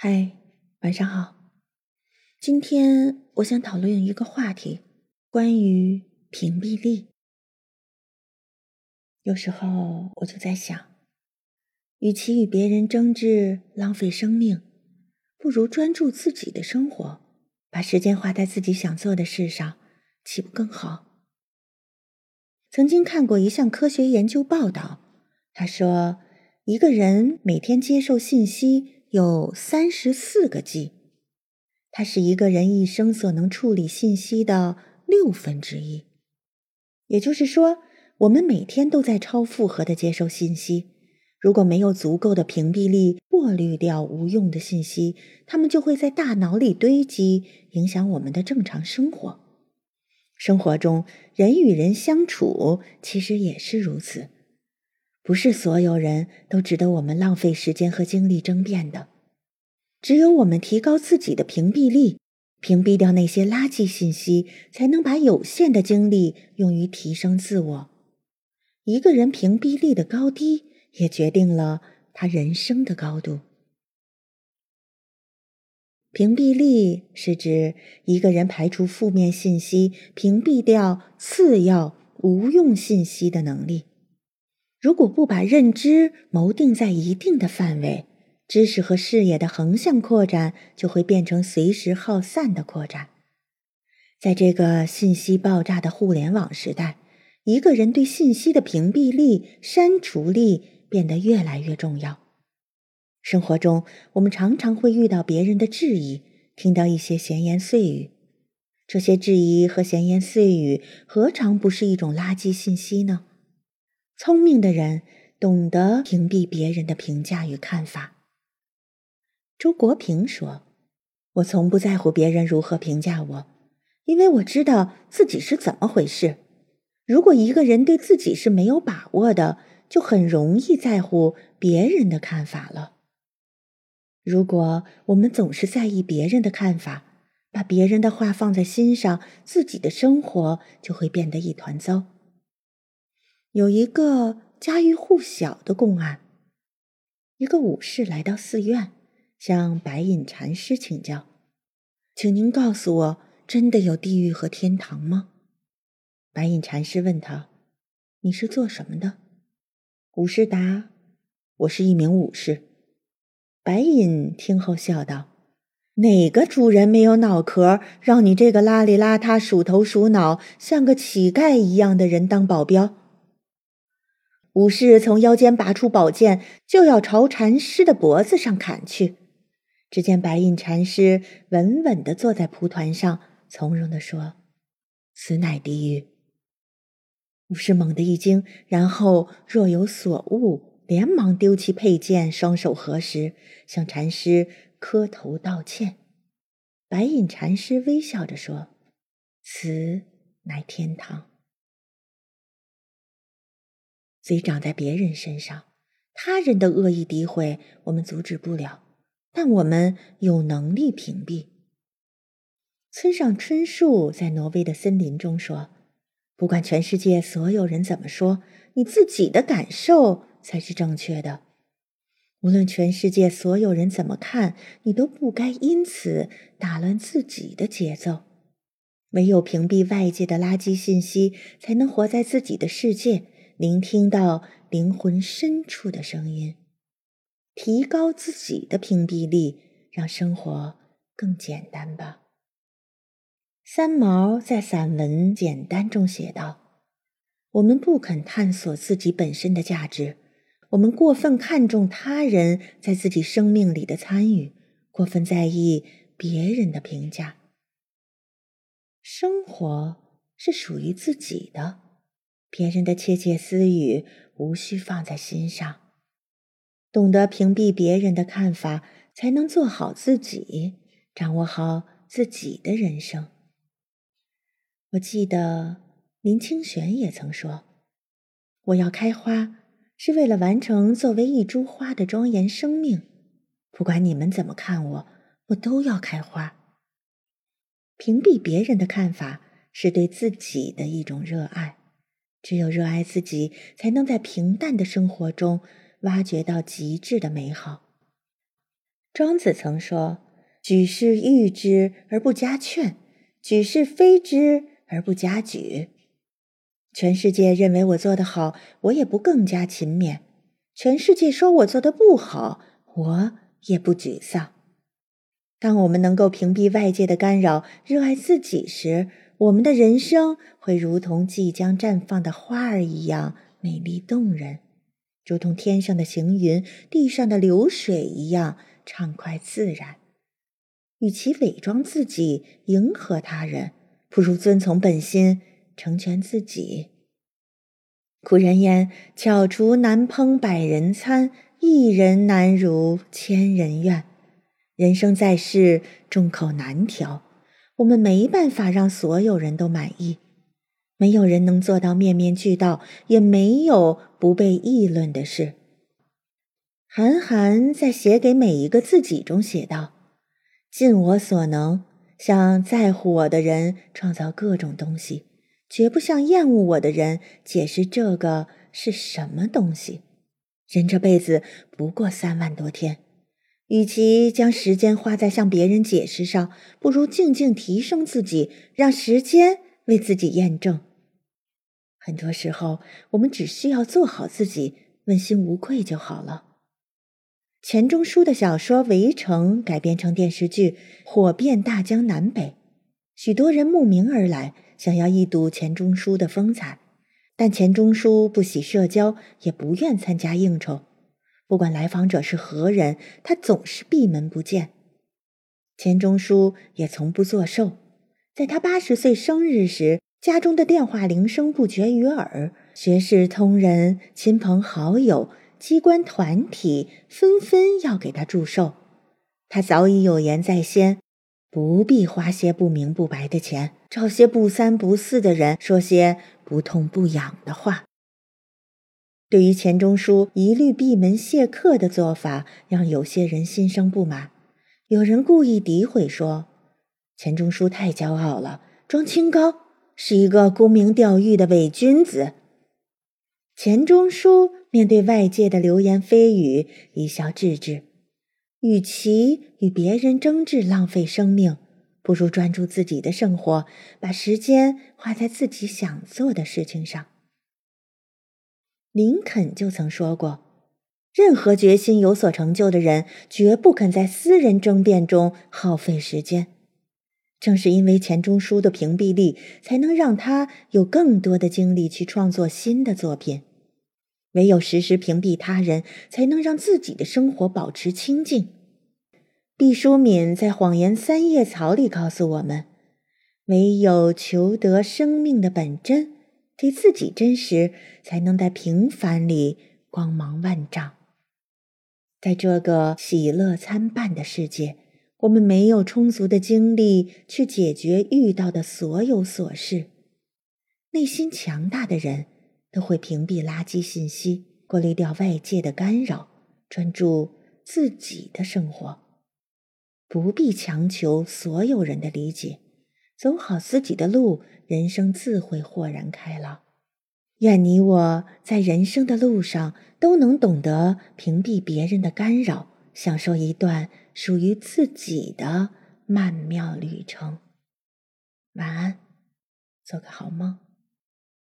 嗨，晚上好。今天我想讨论一个话题，关于屏蔽力。有时候我就在想，与其与别人争执、浪费生命，不如专注自己的生活，把时间花在自己想做的事上，岂不更好？曾经看过一项科学研究报道，他说，一个人每天接受信息。有三十四个 G，它是一个人一生所能处理信息的六分之一。也就是说，我们每天都在超负荷的接收信息。如果没有足够的屏蔽力，过滤掉无用的信息，它们就会在大脑里堆积，影响我们的正常生活。生活中，人与人相处其实也是如此。不是所有人都值得我们浪费时间和精力争辩的。只有我们提高自己的屏蔽力，屏蔽掉那些垃圾信息，才能把有限的精力用于提升自我。一个人屏蔽力的高低，也决定了他人生的高度。屏蔽力是指一个人排除负面信息、屏蔽掉次要无用信息的能力。如果不把认知锚定在一定的范围，知识和视野的横向扩展就会变成随时耗散的扩展。在这个信息爆炸的互联网时代，一个人对信息的屏蔽力、删除力变得越来越重要。生活中，我们常常会遇到别人的质疑，听到一些闲言碎语。这些质疑和闲言碎语，何尝不是一种垃圾信息呢？聪明的人懂得屏蔽别人的评价与看法。周国平说：“我从不在乎别人如何评价我，因为我知道自己是怎么回事。如果一个人对自己是没有把握的，就很容易在乎别人的看法了。如果我们总是在意别人的看法，把别人的话放在心上，自己的生活就会变得一团糟。”有一个家喻户晓的公案：一个武士来到寺院，向白隐禅师请教：“请您告诉我，真的有地狱和天堂吗？”白隐禅师问他：“你是做什么的？”武士答：“我是一名武士。”白隐听后笑道：“哪个主人没有脑壳，让你这个邋里邋遢、鼠头鼠脑、像个乞丐一样的人当保镖？”武士从腰间拔出宝剑，就要朝禅师的脖子上砍去。只见白印禅师稳稳地坐在蒲团上，从容地说：“此乃地狱。”武士猛地一惊，然后若有所悟，连忙丢弃佩剑，双手合十，向禅师磕头道歉。白印禅师微笑着说：“此乃天堂。”嘴长在别人身上，他人的恶意诋毁我们阻止不了，但我们有能力屏蔽。村上春树在挪威的森林中说：“不管全世界所有人怎么说，你自己的感受才是正确的。无论全世界所有人怎么看，你都不该因此打乱自己的节奏。唯有屏蔽外界的垃圾信息，才能活在自己的世界。”聆听到灵魂深处的声音，提高自己的屏蔽力，让生活更简单吧。三毛在散文《简单》中写道：“我们不肯探索自己本身的价值，我们过分看重他人在自己生命里的参与，过分在意别人的评价。生活是属于自己的。”别人的窃窃私语无需放在心上，懂得屏蔽别人的看法，才能做好自己，掌握好自己的人生。我记得林清玄也曾说：“我要开花，是为了完成作为一株花的庄严生命。不管你们怎么看我，我都要开花。”屏蔽别人的看法，是对自己的一种热爱。只有热爱自己，才能在平淡的生活中挖掘到极致的美好。庄子曾说：“举世誉之而不加劝，举世非之而不加沮。”全世界认为我做得好，我也不更加勤勉；全世界说我做的不好，我也不沮丧。当我们能够屏蔽外界的干扰，热爱自己时，我们的人生会如同即将绽放的花儿一样美丽动人，如同天上的行云、地上的流水一样畅快自然。与其伪装自己迎合他人，不如遵从本心，成全自己。古人言：“巧厨难烹百人餐，一人难如千人愿。”人生在世，众口难调，我们没办法让所有人都满意，没有人能做到面面俱到，也没有不被议论的事。韩寒在写给每一个自己中写道：“尽我所能，向在乎我的人创造各种东西，绝不向厌恶我的人解释这个是什么东西。人这辈子不过三万多天。”与其将时间花在向别人解释上，不如静静提升自己，让时间为自己验证。很多时候，我们只需要做好自己，问心无愧就好了。钱钟书的小说《围城》改编成电视剧，火遍大江南北，许多人慕名而来，想要一睹钱钟书的风采。但钱钟书不喜社交，也不愿参加应酬。不管来访者是何人，他总是闭门不见。钱钟书也从不作寿。在他八十岁生日时，家中的电话铃声不绝于耳，学士通人、亲朋好友、机关团体纷纷要给他祝寿。他早已有言在先，不必花些不明不白的钱，找些不三不四的人，说些不痛不痒的话。对于钱钟书一律闭门谢客的做法，让有些人心生不满。有人故意诋毁说：“钱钟书太骄傲了，装清高，是一个沽名钓誉的伪君子。”钱钟书面对外界的流言蜚语，一笑置之。与其与别人争执浪费生命，不如专注自己的生活，把时间花在自己想做的事情上。林肯就曾说过：“任何决心有所成就的人，绝不肯在私人争辩中耗费时间。”正是因为钱钟书的屏蔽力，才能让他有更多的精力去创作新的作品。唯有时时屏蔽他人，才能让自己的生活保持清静。毕淑敏在《谎言三叶草》里告诉我们：“唯有求得生命的本真。”对自己真实，才能在平凡里光芒万丈。在这个喜乐参半的世界，我们没有充足的精力去解决遇到的所有琐事。内心强大的人都会屏蔽垃圾信息，过滤掉外界的干扰，专注自己的生活。不必强求所有人的理解。走好自己的路，人生自会豁然开朗。愿你我在人生的路上都能懂得屏蔽别人的干扰，享受一段属于自己的曼妙旅程。晚安，做个好梦。